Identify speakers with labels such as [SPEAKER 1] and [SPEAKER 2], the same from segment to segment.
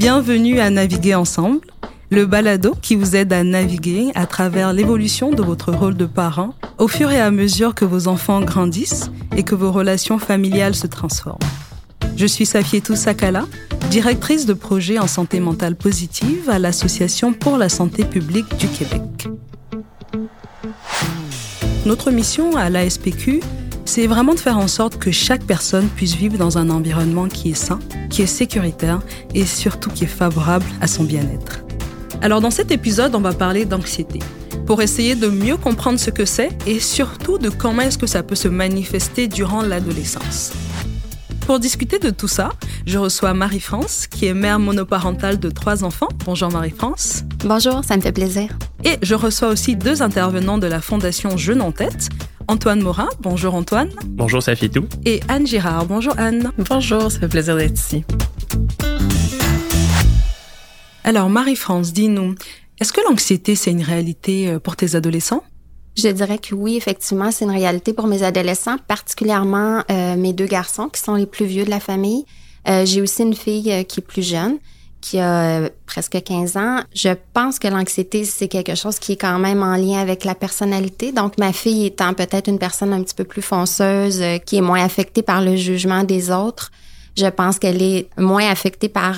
[SPEAKER 1] Bienvenue à Naviguer ensemble, le balado qui vous aide à naviguer à travers l'évolution de votre rôle de parent au fur et à mesure que vos enfants grandissent et que vos relations familiales se transforment. Je suis Safietou Sakala, directrice de projet en santé mentale positive à l'Association pour la santé publique du Québec. Notre mission à l'ASPQ, c'est vraiment de faire en sorte que chaque personne puisse vivre dans un environnement qui est sain, qui est sécuritaire et surtout qui est favorable à son bien-être. Alors dans cet épisode, on va parler d'anxiété pour essayer de mieux comprendre ce que c'est et surtout de comment est-ce que ça peut se manifester durant l'adolescence. Pour discuter de tout ça, je reçois Marie-France, qui est mère monoparentale de trois enfants. Bonjour Marie-France.
[SPEAKER 2] Bonjour, ça me fait plaisir.
[SPEAKER 1] Et je reçois aussi deux intervenants de la Fondation Jeune en tête. Antoine Morin, bonjour Antoine.
[SPEAKER 3] Bonjour Safitou.
[SPEAKER 1] Et Anne Girard, bonjour Anne.
[SPEAKER 4] Bonjour, ça fait plaisir d'être ici.
[SPEAKER 1] Alors Marie-France, dis-nous, est-ce que l'anxiété c'est une réalité euh, pour tes adolescents?
[SPEAKER 2] Je dirais que oui, effectivement, c'est une réalité pour mes adolescents, particulièrement euh, mes deux garçons qui sont les plus vieux de la famille. Euh, j'ai aussi une fille euh, qui est plus jeune, qui a presque 15 ans. Je pense que l'anxiété, c'est quelque chose qui est quand même en lien avec la personnalité. Donc, ma fille étant peut-être une personne un petit peu plus fonceuse, qui est moins affectée par le jugement des autres, je pense qu'elle est moins affectée par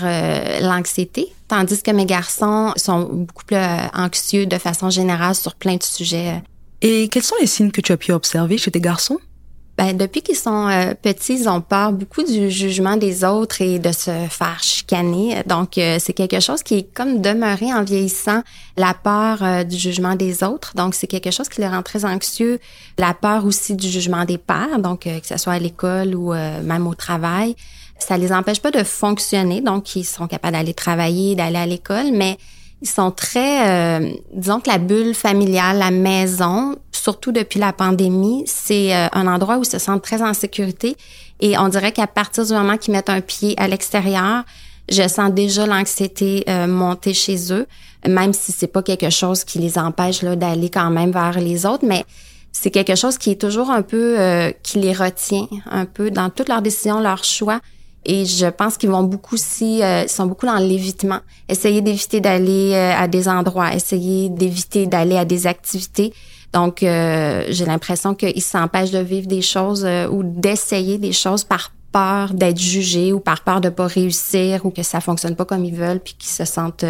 [SPEAKER 2] l'anxiété, tandis que mes garçons sont beaucoup plus anxieux de façon générale sur plein de sujets
[SPEAKER 1] et quels sont les signes que tu as pu observer chez tes garçons?
[SPEAKER 2] Ben, depuis qu'ils sont euh, petits, ils ont peur beaucoup du jugement des autres et de se faire chicaner. Donc, euh, c'est quelque chose qui est comme demeuré en vieillissant, la peur euh, du jugement des autres. Donc, c'est quelque chose qui les rend très anxieux. La peur aussi du jugement des pères, donc que ce soit à l'école ou même au travail. Ça les empêche pas de fonctionner, donc ils sont capables d'aller travailler, d'aller à l'école, mais ils sont très, euh, disons que la bulle familiale, la maison, surtout depuis la pandémie, c'est euh, un endroit où ils se sentent très en sécurité. Et on dirait qu'à partir du moment qu'ils mettent un pied à l'extérieur, je sens déjà l'anxiété euh, monter chez eux, même si c'est pas quelque chose qui les empêche là d'aller quand même vers les autres, mais c'est quelque chose qui est toujours un peu qui les retient un peu dans toutes leurs décisions, leurs choix. Et je pense qu'ils vont beaucoup aussi, euh, ils sont beaucoup dans l'évitement. Essayer d'éviter d'aller euh, à des endroits, essayer d'éviter d'aller à des activités. Donc, euh, j'ai l'impression qu'ils s'empêchent de vivre des choses ou d'essayer des choses par peur d'être jugés ou par peur de pas réussir ou que ça fonctionne pas comme ils veulent puis qu'ils se sentent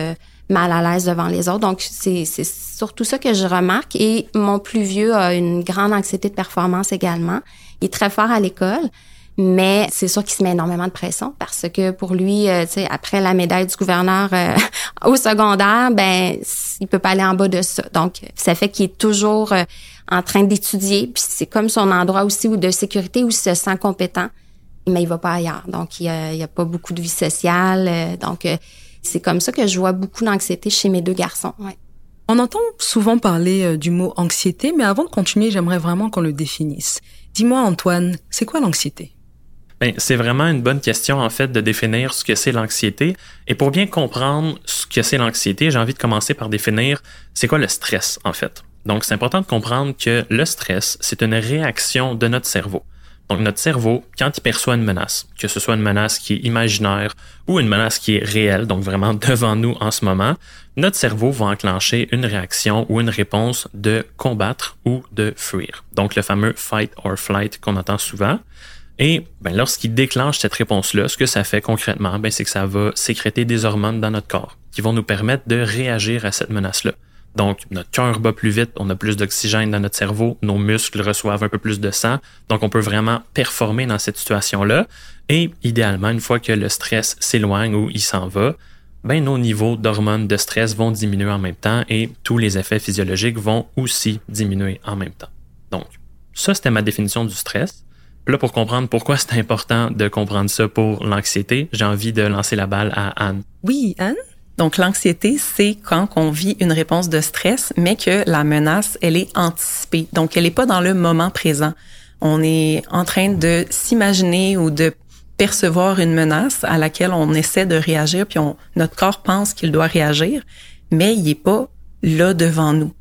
[SPEAKER 2] mal à l'aise devant les autres. Donc, c'est surtout ça que je remarque. Et mon plus vieux a une grande anxiété de performance également. Il est très fort à l'école. Mais c'est sûr qu'il se met énormément de pression parce que pour lui, euh, tu sais, après la médaille du gouverneur euh, au secondaire, ben il peut pas aller en bas de ça. Donc ça fait qu'il est toujours euh, en train d'étudier, puis c'est comme son endroit aussi où de sécurité où il se sent compétent, mais il va pas ailleurs. Donc il y a, pas beaucoup de vie sociale. donc c'est comme ça que je vois beaucoup d'anxiété chez mes deux garçons.
[SPEAKER 1] On entend souvent parler du mot anxiété, mais avant de continuer, j'aimerais vraiment qu'on le définisse. Dis-moi Antoine, c'est quoi l'anxiété?
[SPEAKER 3] C'est vraiment une bonne question, en fait, de définir ce que c'est l'anxiété. Et pour bien comprendre ce que c'est l'anxiété, j'ai envie de commencer par définir c'est quoi le stress, en fait. Donc, c'est important de comprendre que le stress, c'est une réaction de notre cerveau. Donc, notre cerveau, quand il perçoit une menace, que ce soit une menace qui est imaginaire ou une menace qui est réelle, donc vraiment devant nous en ce moment, notre cerveau va enclencher une réaction ou une réponse de combattre ou de fuir. Donc, le fameux fight or flight qu'on entend souvent. Et ben, lorsqu'il déclenche cette réponse-là, ce que ça fait concrètement, ben, c'est que ça va sécréter des hormones dans notre corps qui vont nous permettre de réagir à cette menace-là. Donc, notre cœur bat plus vite, on a plus d'oxygène dans notre cerveau, nos muscles reçoivent un peu plus de sang, donc on peut vraiment performer dans cette situation-là. Et idéalement, une fois que le stress s'éloigne ou il s'en va, ben nos niveaux d'hormones de stress vont diminuer en même temps et tous les effets physiologiques vont aussi diminuer en même temps. Donc, ça, c'était ma définition du stress. Là, pour comprendre pourquoi c'est important de comprendre ça pour l'anxiété, j'ai envie de lancer la balle à Anne.
[SPEAKER 4] Oui, Anne? Donc, l'anxiété, c'est quand on vit une réponse de stress, mais que la menace, elle est anticipée. Donc, elle n'est pas dans le moment présent. On est en train de s'imaginer ou de percevoir une menace à laquelle on essaie de réagir, puis on, notre corps pense qu'il doit réagir, mais il n'est pas là devant nous.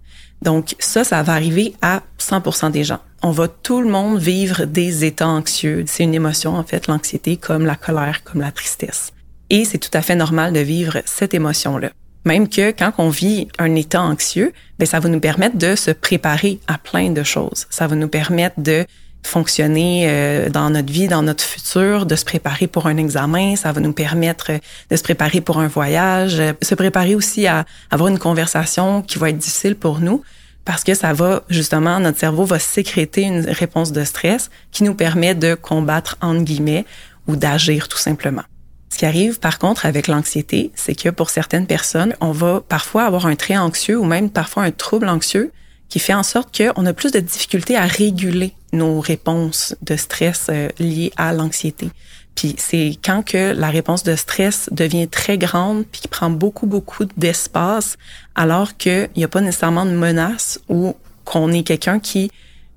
[SPEAKER 4] Donc ça, ça va arriver à 100% des gens. On va tout le monde vivre des états anxieux. C'est une émotion, en fait, l'anxiété, comme la colère, comme la tristesse. Et c'est tout à fait normal de vivre cette émotion-là. Même que quand on vit un état anxieux, ben ça va nous permettre de se préparer à plein de choses. Ça va nous permettre de fonctionner euh, dans notre vie, dans notre futur, de se préparer pour un examen, ça va nous permettre de se préparer pour un voyage, euh, se préparer aussi à avoir une conversation qui va être difficile pour nous parce que ça va justement notre cerveau va sécréter une réponse de stress qui nous permet de combattre entre guillemets ou d'agir tout simplement. Ce qui arrive par contre avec l'anxiété, c'est que pour certaines personnes, on va parfois avoir un trait anxieux ou même parfois un trouble anxieux qui fait en sorte qu'on a plus de difficultés à réguler nos réponses de stress euh, liées à l'anxiété. Puis c'est quand que la réponse de stress devient très grande puis qui prend beaucoup beaucoup d'espace alors qu'il n'y a pas nécessairement de menace ou qu'on est quelqu'un qui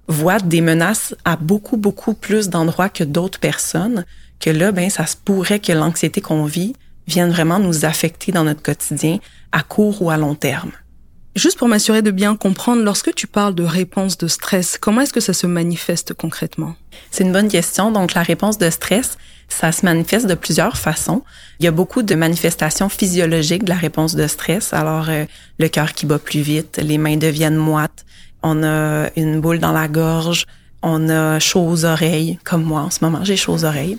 [SPEAKER 4] voit des menaces à beaucoup beaucoup plus d'endroits que d'autres personnes que là ben ça se pourrait que l'anxiété qu'on vit vienne vraiment nous affecter dans notre quotidien à court ou à long terme.
[SPEAKER 1] Juste pour m'assurer de bien comprendre, lorsque tu parles de réponse de stress, comment est-ce que ça se manifeste concrètement?
[SPEAKER 4] C'est une bonne question. Donc, la réponse de stress, ça se manifeste de plusieurs façons. Il y a beaucoup de manifestations physiologiques de la réponse de stress. Alors, euh, le cœur qui bat plus vite, les mains deviennent moites, on a une boule dans la gorge, on a chaud aux oreilles, comme moi en ce moment, j'ai chaud aux oreilles.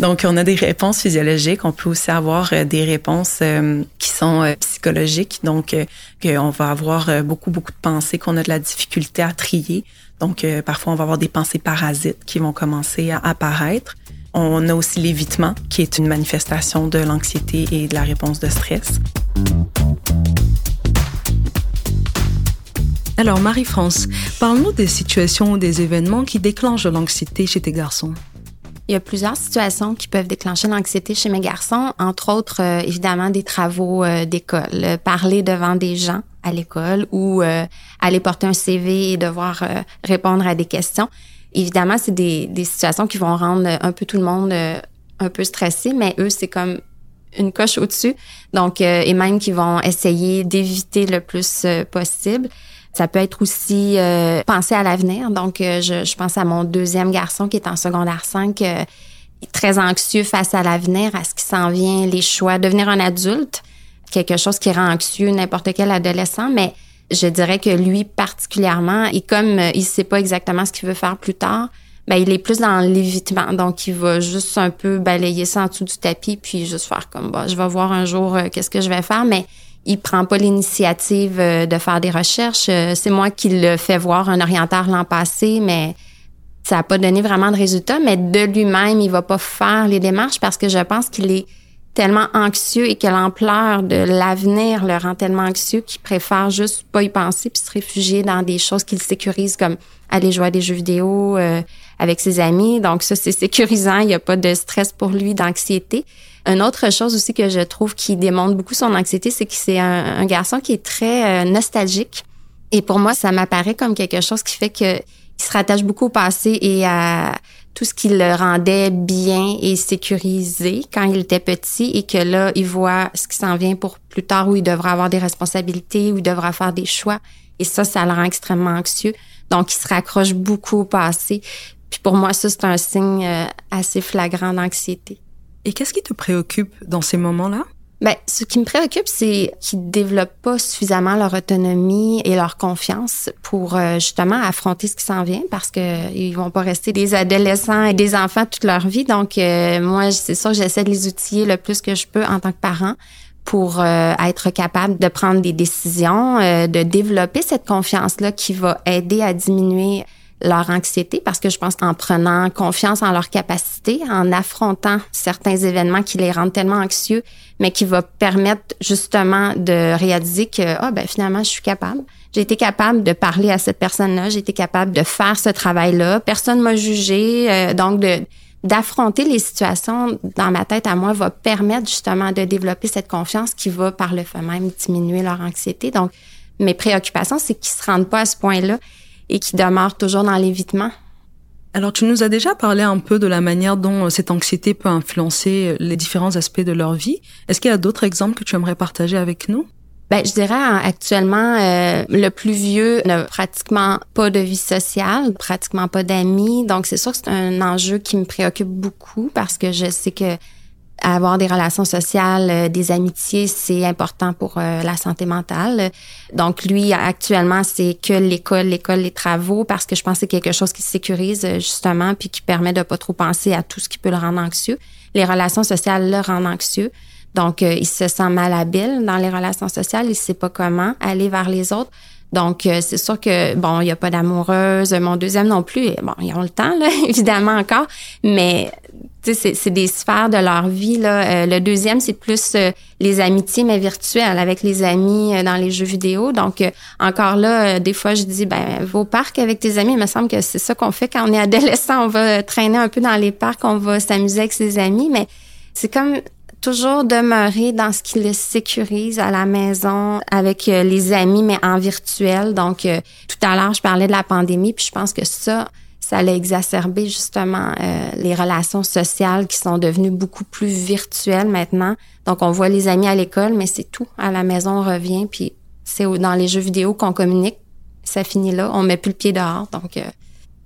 [SPEAKER 4] Donc, on a des réponses physiologiques. On peut aussi avoir euh, des réponses euh, qui sont euh, psychologiques. Donc, on va avoir beaucoup, beaucoup de pensées qu'on a de la difficulté à trier. Donc, parfois, on va avoir des pensées parasites qui vont commencer à apparaître. On a aussi l'évitement, qui est une manifestation de l'anxiété et de la réponse de stress.
[SPEAKER 1] Alors Marie-France, parle-nous des situations ou des événements qui déclenchent l'anxiété chez tes garçons.
[SPEAKER 2] Il y a plusieurs situations qui peuvent déclencher l'anxiété chez mes garçons, entre autres euh, évidemment des travaux euh, d'école, euh, parler devant des gens à l'école ou aller porter un CV et devoir répondre à des questions. Évidemment, c'est des, des, situations qui vont rendre un peu tout le monde un peu stressé, mais eux, c'est comme une coche au-dessus. Donc, et même qui vont essayer d'éviter le plus possible. Ça peut être aussi euh, penser à l'avenir. Donc, euh, je, pense à mon deuxième garçon qui est en secondaire 5, euh, très anxieux face à l'avenir, à ce qui s'en vient, les choix, devenir un adulte, quelque chose qui rend anxieux n'importe quel adolescent, mais je dirais que lui particulièrement, et comme euh, il sait pas exactement ce qu'il veut faire plus tard, ben il est plus dans l'évitement, donc il va juste un peu balayer ça en dessous du tapis, puis juste faire comme bah, je vais voir un jour qu'est-ce que je vais faire, mais il prend pas l'initiative euh, de faire des recherches. Euh, c'est moi qui le fais voir un orienteur l'an passé, mais ça a pas donné vraiment de résultats. Mais de lui-même, il va pas faire les démarches parce que je pense qu'il est tellement anxieux et que l'ampleur de l'avenir le rend tellement anxieux qu'il préfère juste pas y penser puis se réfugier dans des choses qu'il sécurise comme aller jouer à des jeux vidéo euh, avec ses amis. Donc ça, c'est sécurisant. Il n'y a pas de stress pour lui, d'anxiété. Une autre chose aussi que je trouve qui démontre beaucoup son anxiété, c'est que c'est un, garçon qui est très euh, nostalgique. Et pour moi, ça m'apparaît comme quelque chose qui fait que il se rattache beaucoup au passé et à tout ce qui le rendait bien et sécurisé quand il était petit et que là, il voit ce qui s'en vient pour plus tard où il devra avoir des responsabilités, où il devra faire des choix. Et ça, ça le rend extrêmement anxieux. Donc, il se raccroche beaucoup au passé. Puis pour moi, ça, c'est un signe euh, assez flagrant d'anxiété.
[SPEAKER 1] Et qu'est-ce qui te préoccupe dans ces moments-là?
[SPEAKER 2] Ben, ce qui me préoccupe, c'est qu'ils développent pas suffisamment leur autonomie et leur confiance pour euh, justement affronter ce qui s'en vient parce que ils vont pas rester des adolescents et des enfants toute leur vie. Donc, euh, moi, c'est sûr j'essaie de les outiller le plus que je peux en tant que parent pour euh, être capable de prendre des décisions, de développer cette confiance-là qui va aider à diminuer leur anxiété parce que je pense qu'en prenant confiance en leur capacité, en affrontant certains événements qui les rendent tellement anxieux, mais qui va permettre justement de réaliser que ah ben finalement je suis capable. J'ai été capable de parler à cette personne-là, j'ai été capable de faire ce travail-là, personne m'a jugé, euh, donc de d'affronter les situations dans ma tête à moi va permettre justement de développer cette confiance qui va par le fait même diminuer leur anxiété. Donc mes préoccupations c'est qu'ils se rendent pas à ce point-là et qui demeurent toujours dans l'évitement.
[SPEAKER 1] Alors, tu nous as déjà parlé un peu de la manière dont euh, cette anxiété peut influencer euh, les différents aspects de leur vie. Est-ce qu'il y a d'autres exemples que tu aimerais partager avec nous?
[SPEAKER 2] Ben, je dirais actuellement, euh, le plus vieux n'a pratiquement pas de vie sociale, pratiquement pas d'amis. Donc, c'est sûr que c'est un enjeu qui me préoccupe beaucoup parce que je sais que avoir des relations sociales, euh, des amitiés, c'est important pour euh, la santé mentale. Donc lui, actuellement, c'est que l'école, l'école, les travaux, parce que je pense que c'est quelque chose qui sécurise justement, puis qui permet de pas trop penser à tout ce qui peut le rendre anxieux. Les relations sociales le rendent anxieux. Donc, il se sent malhabile dans les relations sociales, il sait pas comment aller vers les autres. Donc, euh, c'est sûr que, bon, il n'y a pas d'amoureuse. Mon deuxième non plus. Bon, ils ont le temps, là, évidemment, encore. Mais, c'est des sphères de leur vie, là. Euh, le deuxième, c'est plus euh, les amitiés, mais virtuelles, avec les amis dans les jeux vidéo. Donc, encore là, des fois, je dis, ben, va au parc avec tes amis. Il me semble que c'est ça qu'on fait quand on est adolescent. On va traîner un peu dans les parcs, on va s'amuser avec ses amis. Mais c'est comme toujours demeurer dans ce qui le sécurise à la maison avec euh, les amis, mais en virtuel. Donc, euh, tout à l'heure, je parlais de la pandémie, puis je pense que ça, ça l'a exacerbé justement euh, les relations sociales qui sont devenues beaucoup plus virtuelles maintenant. Donc, on voit les amis à l'école, mais c'est tout. À la maison, on revient, puis c'est dans les jeux vidéo qu'on communique. Ça finit là. On met plus le pied dehors. Donc,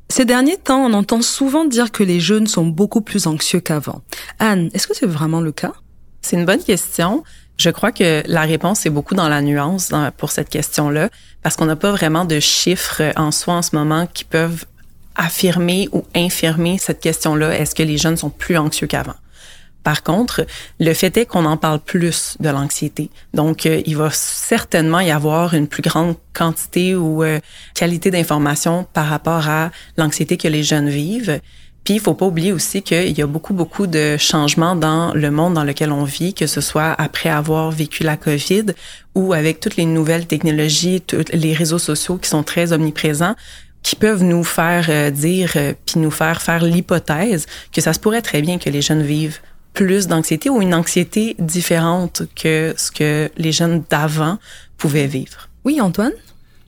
[SPEAKER 1] ces derniers temps, on entend souvent dire que les jeunes sont beaucoup plus anxieux qu'avant. Anne, est-ce que c'est vraiment le cas?
[SPEAKER 4] C'est une bonne question. Je crois que la réponse est beaucoup dans la nuance pour cette question-là, parce qu'on n'a pas vraiment de chiffres en soi en ce moment qui peuvent affirmer ou infirmer cette question-là? Est-ce que les jeunes sont plus anxieux qu'avant? Par contre, le fait est qu'on en parle plus de l'anxiété. Donc, euh, il va certainement y avoir une plus grande quantité ou euh, qualité d'information par rapport à l'anxiété que les jeunes vivent. Puis il faut pas oublier aussi qu'il y a beaucoup beaucoup de changements dans le monde dans lequel on vit, que ce soit après avoir vécu la Covid ou avec toutes les nouvelles technologies, tous les réseaux sociaux qui sont très omniprésents qui peuvent nous faire euh, dire euh, puis nous faire faire l'hypothèse que ça se pourrait très bien que les jeunes vivent plus d'anxiété ou une anxiété différente que ce que les jeunes d'avant pouvaient vivre.
[SPEAKER 1] Oui, Antoine?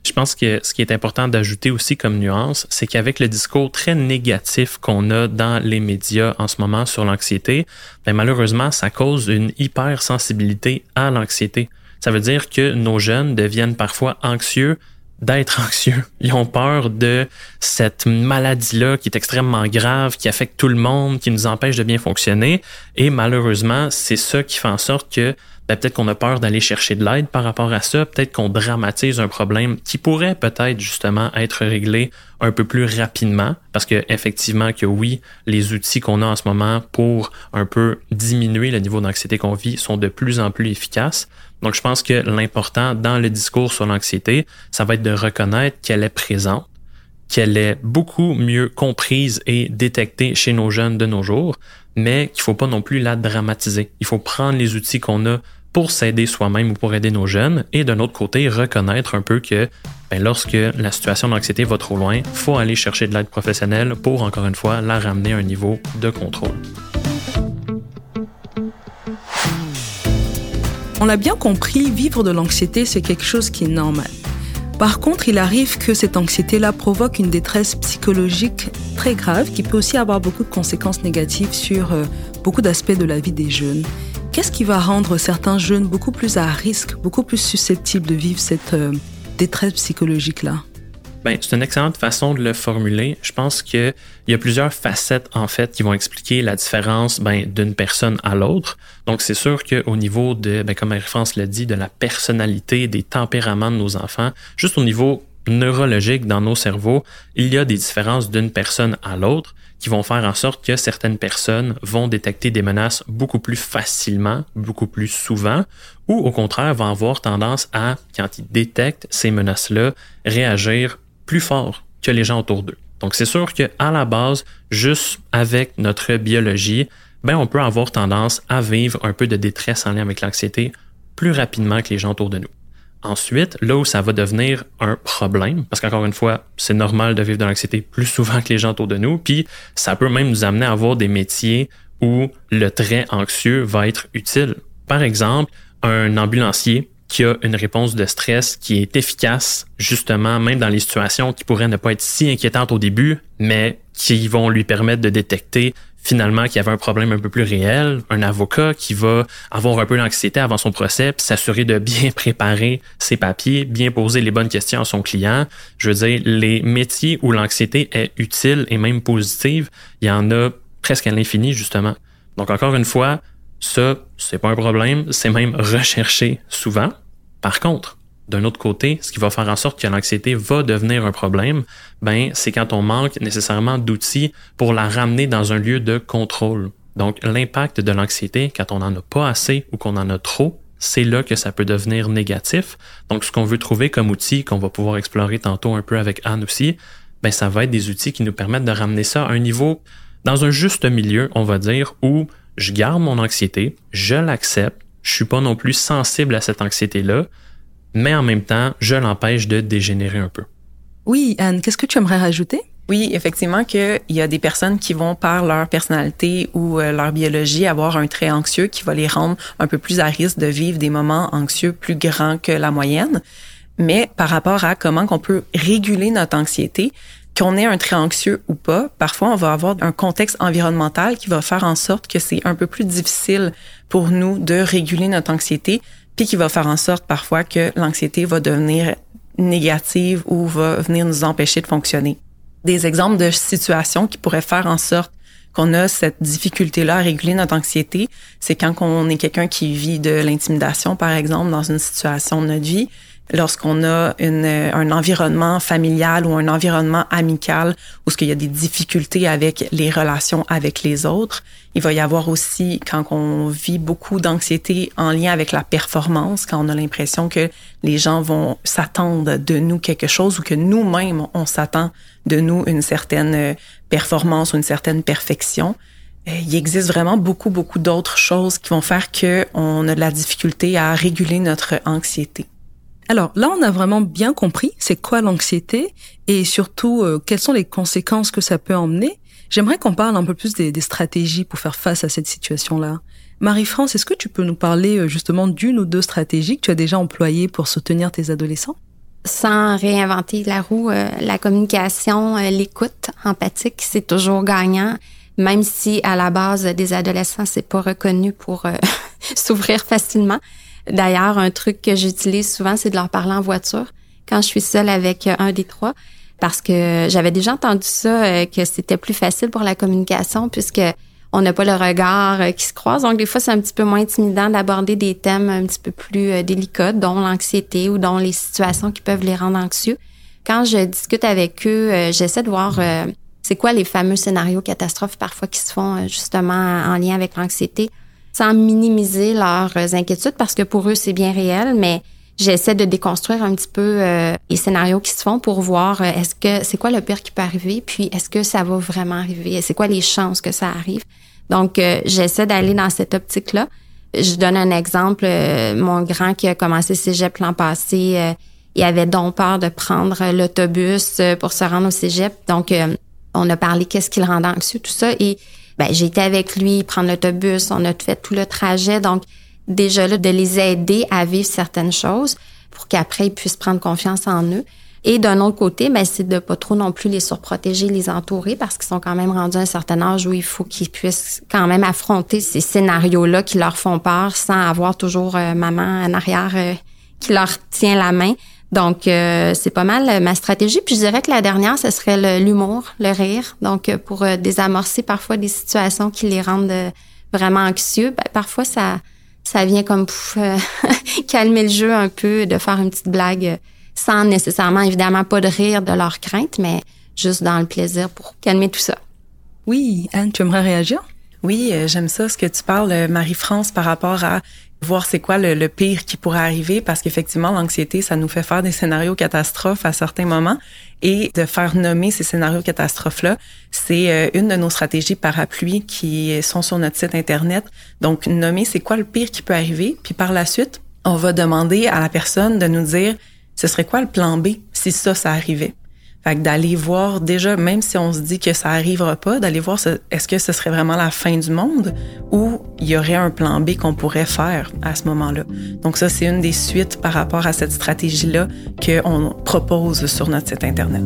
[SPEAKER 3] Je pense que ce qui est important d'ajouter aussi comme nuance, c'est qu'avec le discours très négatif qu'on a dans les médias en ce moment sur l'anxiété, ben malheureusement, ça cause une hypersensibilité à l'anxiété. Ça veut dire que nos jeunes deviennent parfois anxieux d'être anxieux. Ils ont peur de cette maladie-là qui est extrêmement grave, qui affecte tout le monde, qui nous empêche de bien fonctionner. Et malheureusement, c'est ça qui fait en sorte que ben, peut-être qu'on a peur d'aller chercher de l'aide par rapport à ça, peut-être qu'on dramatise un problème qui pourrait peut-être justement être réglé un peu plus rapidement, parce que effectivement que oui, les outils qu'on a en ce moment pour un peu diminuer le niveau d'anxiété qu'on vit sont de plus en plus efficaces. Donc je pense que l'important dans le discours sur l'anxiété, ça va être de reconnaître qu'elle est présente, qu'elle est beaucoup mieux comprise et détectée chez nos jeunes de nos jours, mais qu'il faut pas non plus la dramatiser. Il faut prendre les outils qu'on a pour s'aider soi-même ou pour aider nos jeunes, et d'un autre côté, reconnaître un peu que ben, lorsque la situation d'anxiété va trop loin, faut aller chercher de l'aide professionnelle pour, encore une fois, la ramener à un niveau de contrôle.
[SPEAKER 1] On l'a bien compris, vivre de l'anxiété, c'est quelque chose qui est normal. Par contre, il arrive que cette anxiété-là provoque une détresse psychologique très grave qui peut aussi avoir beaucoup de conséquences négatives sur euh, beaucoup d'aspects de la vie des jeunes. Qu'est-ce qui va rendre certains jeunes beaucoup plus à risque, beaucoup plus susceptibles de vivre cette euh, détresse psychologique-là?
[SPEAKER 3] Ben, c'est une excellente façon de le formuler. Je pense qu'il y a plusieurs facettes, en fait, qui vont expliquer la différence ben, d'une personne à l'autre. Donc, c'est sûr qu'au niveau de, ben, comme Marie-France l'a dit, de la personnalité, des tempéraments de nos enfants, juste au niveau neurologique dans nos cerveaux, il y a des différences d'une personne à l'autre qui vont faire en sorte que certaines personnes vont détecter des menaces beaucoup plus facilement, beaucoup plus souvent, ou au contraire vont avoir tendance à, quand ils détectent ces menaces-là, réagir plus fort que les gens autour d'eux. Donc c'est sûr que à la base, juste avec notre biologie, ben on peut avoir tendance à vivre un peu de détresse en lien avec l'anxiété plus rapidement que les gens autour de nous. Ensuite, là où ça va devenir un problème, parce qu'encore une fois, c'est normal de vivre de l'anxiété plus souvent que les gens autour de nous, puis ça peut même nous amener à avoir des métiers où le trait anxieux va être utile. Par exemple, un ambulancier qui a une réponse de stress qui est efficace, justement, même dans les situations qui pourraient ne pas être si inquiétantes au début, mais qui vont lui permettre de détecter finalement qu'il y avait un problème un peu plus réel, un avocat qui va avoir un peu d'anxiété avant son procès, puis s'assurer de bien préparer ses papiers, bien poser les bonnes questions à son client. Je veux dire, les métiers où l'anxiété est utile et même positive, il y en a presque à l'infini, justement. Donc, encore une fois, Ça, c'est pas un problème, c'est même recherché souvent. Par contre, d'un autre côté, ce qui va faire en sorte que l'anxiété va devenir un problème, ben, c'est quand on manque nécessairement d'outils pour la ramener dans un lieu de contrôle. Donc, l'impact de l'anxiété, quand on n'en a pas assez ou qu'on en a trop, c'est là que ça peut devenir négatif. Donc, ce qu'on veut trouver comme outil, qu'on va pouvoir explorer tantôt un peu avec Anne aussi, ben, ça va être des outils qui nous permettent de ramener ça à un niveau, dans un juste milieu, on va dire, où je garde mon anxiété, je l'accepte, je suis pas non plus sensible à cette anxiété-là, mais en même temps, je l'empêche de dégénérer un peu.
[SPEAKER 1] Oui, Anne, qu'est-ce que tu aimerais rajouter?
[SPEAKER 4] Oui, effectivement qu'il y a des personnes qui vont par leur personnalité ou euh, leur biologie avoir un trait anxieux qui va les rendre un peu plus à risque de vivre des moments anxieux plus grands que la moyenne. Mais par rapport à comment qu'on peut réguler notre anxiété, qu'on ait un trait anxieux ou pas, parfois on va avoir un contexte environnemental qui va faire en sorte que c'est un peu plus difficile pour nous de réguler notre anxiété, puis qui va faire en sorte parfois que l'anxiété va devenir négative ou va venir nous empêcher de fonctionner. Des exemples de situations qui pourraient faire en sorte qu'on a cette difficulté-là à réguler notre anxiété, c'est quand on est quelqu'un qui vit de l'intimidation, par exemple, dans une situation de notre vie, lorsqu'on a une, un environnement familial ou un environnement amical où ce qu'il y a des difficultés avec les relations avec les autres. Il va y avoir aussi quand on vit beaucoup d'anxiété en lien avec la performance, quand on a l'impression que les gens vont s'attendre de nous quelque chose ou que nous-mêmes on s'attend de nous une certaine performance ou une certaine perfection. Euh, il existe vraiment beaucoup, beaucoup d'autres choses qui vont faire qu'on a de la difficulté à réguler notre anxiété.
[SPEAKER 1] Alors là, on a vraiment bien compris c'est quoi l'anxiété et surtout euh, quelles sont les conséquences que ça peut emmener. J'aimerais qu'on parle un peu plus des, stratégies pour faire face à cette situation-là. Marie-France, est-ce que tu peux nous parler euh, justement d'une ou deux stratégies que tu as déjà employées pour soutenir tes adolescents?
[SPEAKER 2] Sans réinventer la roue, euh, la communication, l'écoute empathique, c'est toujours gagnant même si à la base des adolescents c'est pas reconnu pour s'ouvrir facilement. D'ailleurs, un truc que j'utilise souvent, c'est de leur parler en voiture quand je suis seule avec euh, un des trois, parce que j'avais déjà entendu ça, euh, que c'était plus facile pour la communication puisque on n'a pas le regard euh, qui se croise. Donc, des fois, c'est un petit peu moins intimidant d'aborder des thèmes un petit peu plus délicats, dont l'anxiété ou dont les situations qui peuvent les rendre anxieux. Quand je discute avec eux, j'essaie de voir c'est quoi les fameux scénarios catastrophes parfois qui se font justement en lien avec l'anxiété sans minimiser leurs inquiétudes parce que pour eux, c'est bien réel, mais j'essaie de déconstruire un petit peu euh, les scénarios qui se font pour voir euh, est-ce que c'est quoi le pire qui peut arriver, puis est-ce que ça va vraiment arriver, c'est quoi les chances que ça arrive. Donc, euh, j'essaie d'aller dans cette optique-là. Je donne un exemple. mon grand qui a commencé cégep l'an passé, il avait donc peur de prendre l'autobus pour se rendre au cégep. Donc, on a parlé qu'est-ce qui le rendait anxieux, tout ça. Et ben, j'ai été avec lui prendre l'autobus, on a fait tout le trajet. Donc, déjà là, de les aider à vivre certaines choses pour qu'après, ils puissent prendre confiance en eux. Et d'un autre côté, ben, c'est de pas trop non plus les surprotéger, les entourer parce qu'ils sont quand même rendus à un certain âge où il faut qu'ils puissent quand même affronter ces scénarios-là qui leur font peur sans avoir toujours euh, maman en arrière euh, qui leur tient la main. Donc, euh, c'est pas mal euh, ma stratégie. Puis je dirais que la dernière, ce serait l'humour, le, rire. Donc, euh, pour désamorcer parfois des situations qui les rendent vraiment anxieux, ben, parfois ça ça vient comme pour calmer le jeu un peu, de faire une petite blague sans nécessairement, évidemment, pas de rire de leur crainte, mais juste dans le plaisir pour calmer tout ça.
[SPEAKER 1] Oui, Anne, tu aimerais réagir?
[SPEAKER 4] Oui, j'aime ça, ce que tu parles, Marie-France, par rapport à voir c'est quoi le, pire qui pourrait arriver parce qu'effectivement l'anxiété ça nous fait faire des scénarios catastrophes à certains moments. Et de faire nommer ces scénarios catastrophes là c'est euh, une de nos stratégies parapluies qui sont sur notre site internet. Donc nommer c'est quoi le pire qui peut arriver. Puis par la suite on va demander à la personne de nous dire ce serait quoi le plan B si ça ça arrivait? Fait que d'aller voir déjà, même si on se dit que ça arrivera pas, d'aller voir est-ce que ce serait vraiment la fin du monde ou il y aurait un plan B qu'on pourrait faire à ce moment-là. Donc ça, c'est une des suites par rapport à cette stratégie-là qu'on propose sur notre site Internet.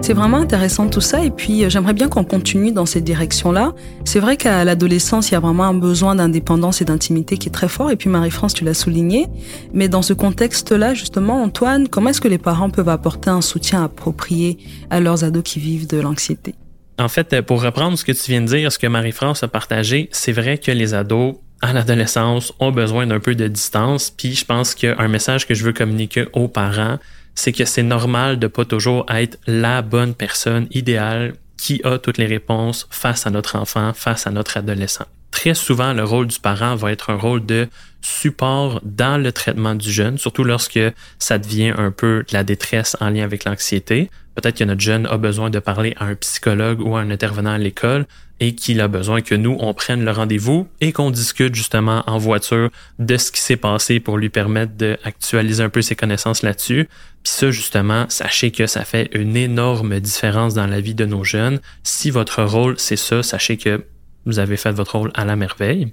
[SPEAKER 1] C'est vraiment intéressant tout ça et puis euh, j'aimerais bien qu'on continue dans cette direction-là. C'est vrai qu'à l'adolescence, il y a vraiment un besoin d'indépendance et d'intimité qui est très fort et puis Marie-France, tu l'as souligné. Mais dans ce contexte-là, justement, Antoine, comment est-ce que les parents peuvent apporter un soutien approprié à leurs ados qui vivent de l'anxiété?
[SPEAKER 3] En fait, pour reprendre ce que tu viens de dire, ce que Marie-France a partagé, c'est vrai que les ados à l'adolescence ont besoin d'un peu de distance. Puis je pense qu'un message que je veux communiquer aux parents, c'est que c'est normal de pas toujours être la bonne personne idéale qui a toutes les réponses face à notre enfant, face à notre adolescent. Très souvent, le rôle du parent va être un rôle de support dans le traitement du jeune, surtout lorsque ça devient un peu de la détresse en lien avec l'anxiété. Peut-être que notre jeune a besoin de parler à un psychologue ou à un intervenant à l'école et qu'il a besoin que nous, on prenne le rendez-vous et qu'on discute justement en voiture de ce qui s'est passé pour lui permettre d'actualiser un peu ses connaissances là-dessus. Puis ça, justement, sachez que ça fait une énorme différence dans la vie de nos jeunes. Si votre rôle, c'est ça, sachez que vous avez fait votre rôle à la merveille.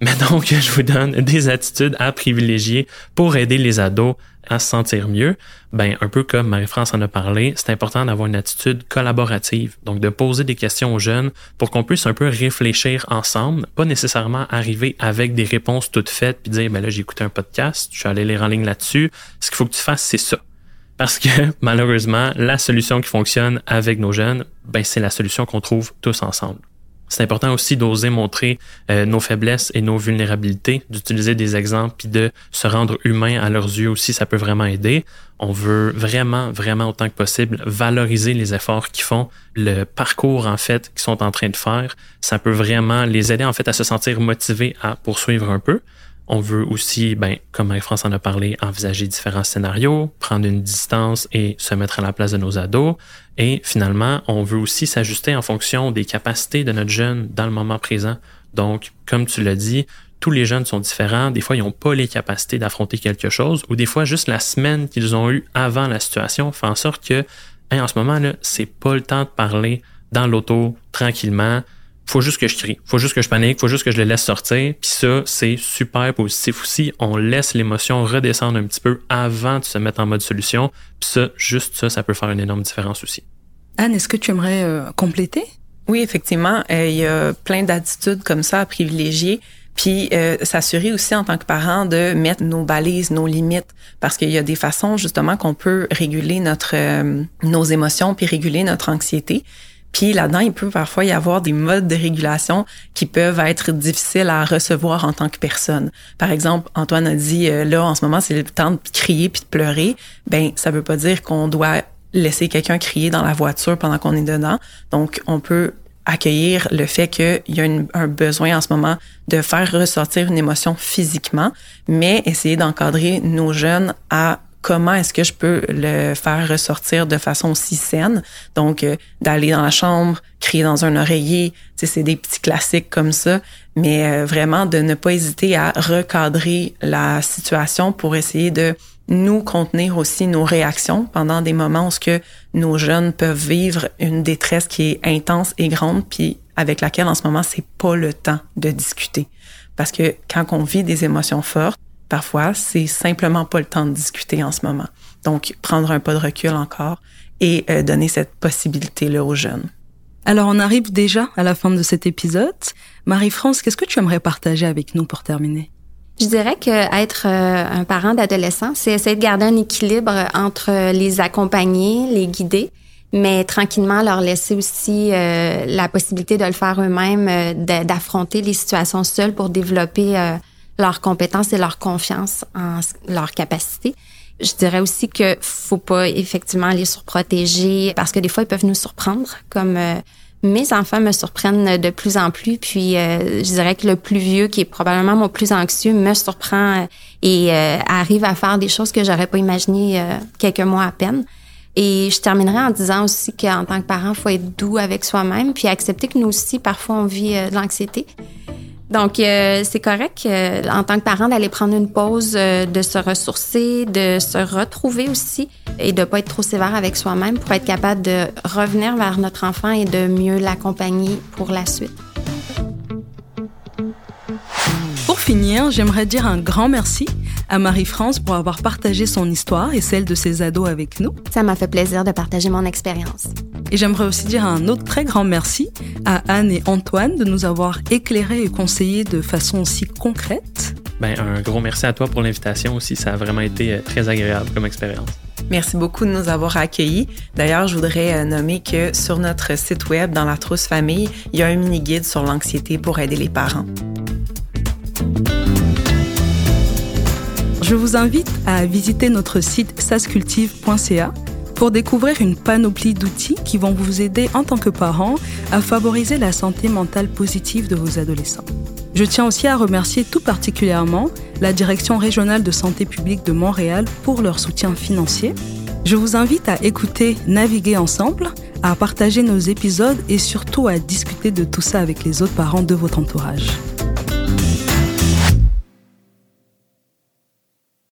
[SPEAKER 3] Mais donc, je vous donne des attitudes à privilégier pour aider les ados à se sentir mieux. Ben, un peu comme Marie-France en a parlé, c'est important d'avoir une attitude collaborative. Donc, de poser des questions aux jeunes pour qu'on puisse un peu réfléchir ensemble, pas nécessairement arriver avec des réponses toutes faites puis dire, ben là, j'ai écouté un podcast, je suis allé lire en ligne là-dessus. Ce qu'il faut que tu fasses, c'est ça. Parce que, malheureusement, la solution qui fonctionne avec nos jeunes, ben, c'est la solution qu'on trouve tous ensemble. C'est important aussi d'oser montrer euh, nos faiblesses et nos vulnérabilités, d'utiliser des exemples puis de se rendre humain à leurs yeux aussi, ça peut vraiment aider. On veut vraiment, vraiment autant que possible valoriser les efforts qu'ils font, le parcours en fait qu'ils sont en train de faire. Ça peut vraiment les aider en fait à se sentir motivés à poursuivre un peu. On veut aussi, ben, comme Marie-France en a parlé, envisager différents scénarios, prendre une distance et se mettre à la place de nos ados. Et finalement, on veut aussi s'ajuster en fonction des capacités de notre jeune dans le moment présent. Donc, comme tu l'as dit, tous les jeunes sont différents. Des fois, ils n'ont pas les capacités d'affronter quelque chose, ou des fois, juste la semaine qu'ils ont eue avant la situation fait en sorte que, en ce moment là, c'est pas le temps de parler dans l'auto tranquillement faut juste que je crie, faut juste que je panique, faut juste que je le laisse sortir. Puis ça, c'est super positif aussi. On laisse l'émotion redescendre un petit peu avant de se mettre en mode solution. Puis ça, juste ça, ça peut faire une énorme différence aussi.
[SPEAKER 1] Anne, est-ce que tu aimerais euh, compléter?
[SPEAKER 4] Oui, effectivement, euh, il y a plein d'attitudes comme ça à privilégier. Puis euh, s'assurer aussi en tant que parent de mettre nos balises, nos limites, parce qu'il y a des façons justement qu'on peut réguler notre nos émotions puis réguler notre anxiété. Puis là-dedans, il peut parfois y avoir des modes de régulation qui peuvent être difficiles à recevoir en tant que personne. Par exemple, Antoine a dit euh, là en ce moment c'est le temps de crier puis de pleurer. Ben ça veut pas dire qu'on doit laisser quelqu'un crier dans la voiture pendant qu'on est dedans. Donc on peut accueillir le fait qu'il y a un besoin en ce moment de faire ressortir une émotion physiquement, mais essayer d'encadrer nos jeunes à comment est-ce que je peux le faire ressortir de façon aussi saine. Donc, euh, d'aller dans la chambre, crier dans un oreiller, c'est des petits classiques comme ça, mais euh, vraiment de ne pas hésiter à recadrer la situation pour essayer de nous contenir aussi nos réactions pendant des moments où ce que nos jeunes peuvent vivre une détresse qui est intense et grande, puis avec laquelle en ce moment c'est pas le temps de discuter. Parce que quand on vit des émotions fortes, Parfois, c'est simplement pas le temps de discuter en ce moment. Donc, prendre un pas de recul encore et euh, donner cette possibilité-là aux jeunes.
[SPEAKER 1] Alors, on arrive déjà à la fin de cet épisode. Marie-France, qu'est-ce que tu aimerais partager avec nous pour terminer?
[SPEAKER 2] Je dirais que être euh, un parent d'adolescent, c'est essayer de garder un équilibre entre les accompagner, les guider, mais tranquillement leur laisser aussi euh, la possibilité de le faire eux-mêmes, d'affronter les situations seules pour développer leurs compétences et leur confiance en leur capacité. Je dirais aussi que faut pas effectivement les surprotéger parce que des fois ils peuvent nous surprendre comme euh, mes enfants me surprennent de plus en plus puis euh, je dirais que le plus vieux qui est probablement mon plus anxieux me surprend euh, et arrive à faire des choses que j'aurais pas imaginé quelques mois à peine. Et je terminerai en disant aussi qu'en tant que parent, faut être doux avec soi-même puis accepter que nous aussi parfois on vit de l'anxiété donc, euh, c'est correct euh, en tant que parent d'aller prendre une pause, euh, de se ressourcer, de se retrouver aussi et de pas être trop sévère avec soi-même pour être capable de revenir vers notre enfant et de mieux l'accompagner pour la suite.
[SPEAKER 1] Pour finir, j'aimerais dire un grand merci à Marie-France pour avoir partagé son histoire et celle de ses ados avec nous.
[SPEAKER 2] Ça m'a fait plaisir de partager mon expérience.
[SPEAKER 1] Et j'aimerais aussi dire un autre très grand merci à Anne et Antoine de nous avoir éclairés et conseillés de façon aussi concrète.
[SPEAKER 3] Ben, un gros merci à toi pour l'invitation aussi. Ça a vraiment été euh, très agréable comme expérience.
[SPEAKER 4] Merci beaucoup de nous avoir accueillis. D'ailleurs, je voudrais euh, nommer que sur notre site web, dans la trousse famille, il y a un mini-guide sur l'anxiété pour aider les parents.
[SPEAKER 1] Je vous invite à visiter notre site sascultive.ca pour découvrir une panoplie d'outils qui vont vous aider en tant que parent à favoriser la santé mentale positive de vos adolescents. Je tiens aussi à remercier tout particulièrement la Direction régionale de santé publique de Montréal pour leur soutien financier. Je vous invite à écouter Naviguer ensemble, à partager nos épisodes et surtout à discuter de tout ça avec les autres parents de votre entourage.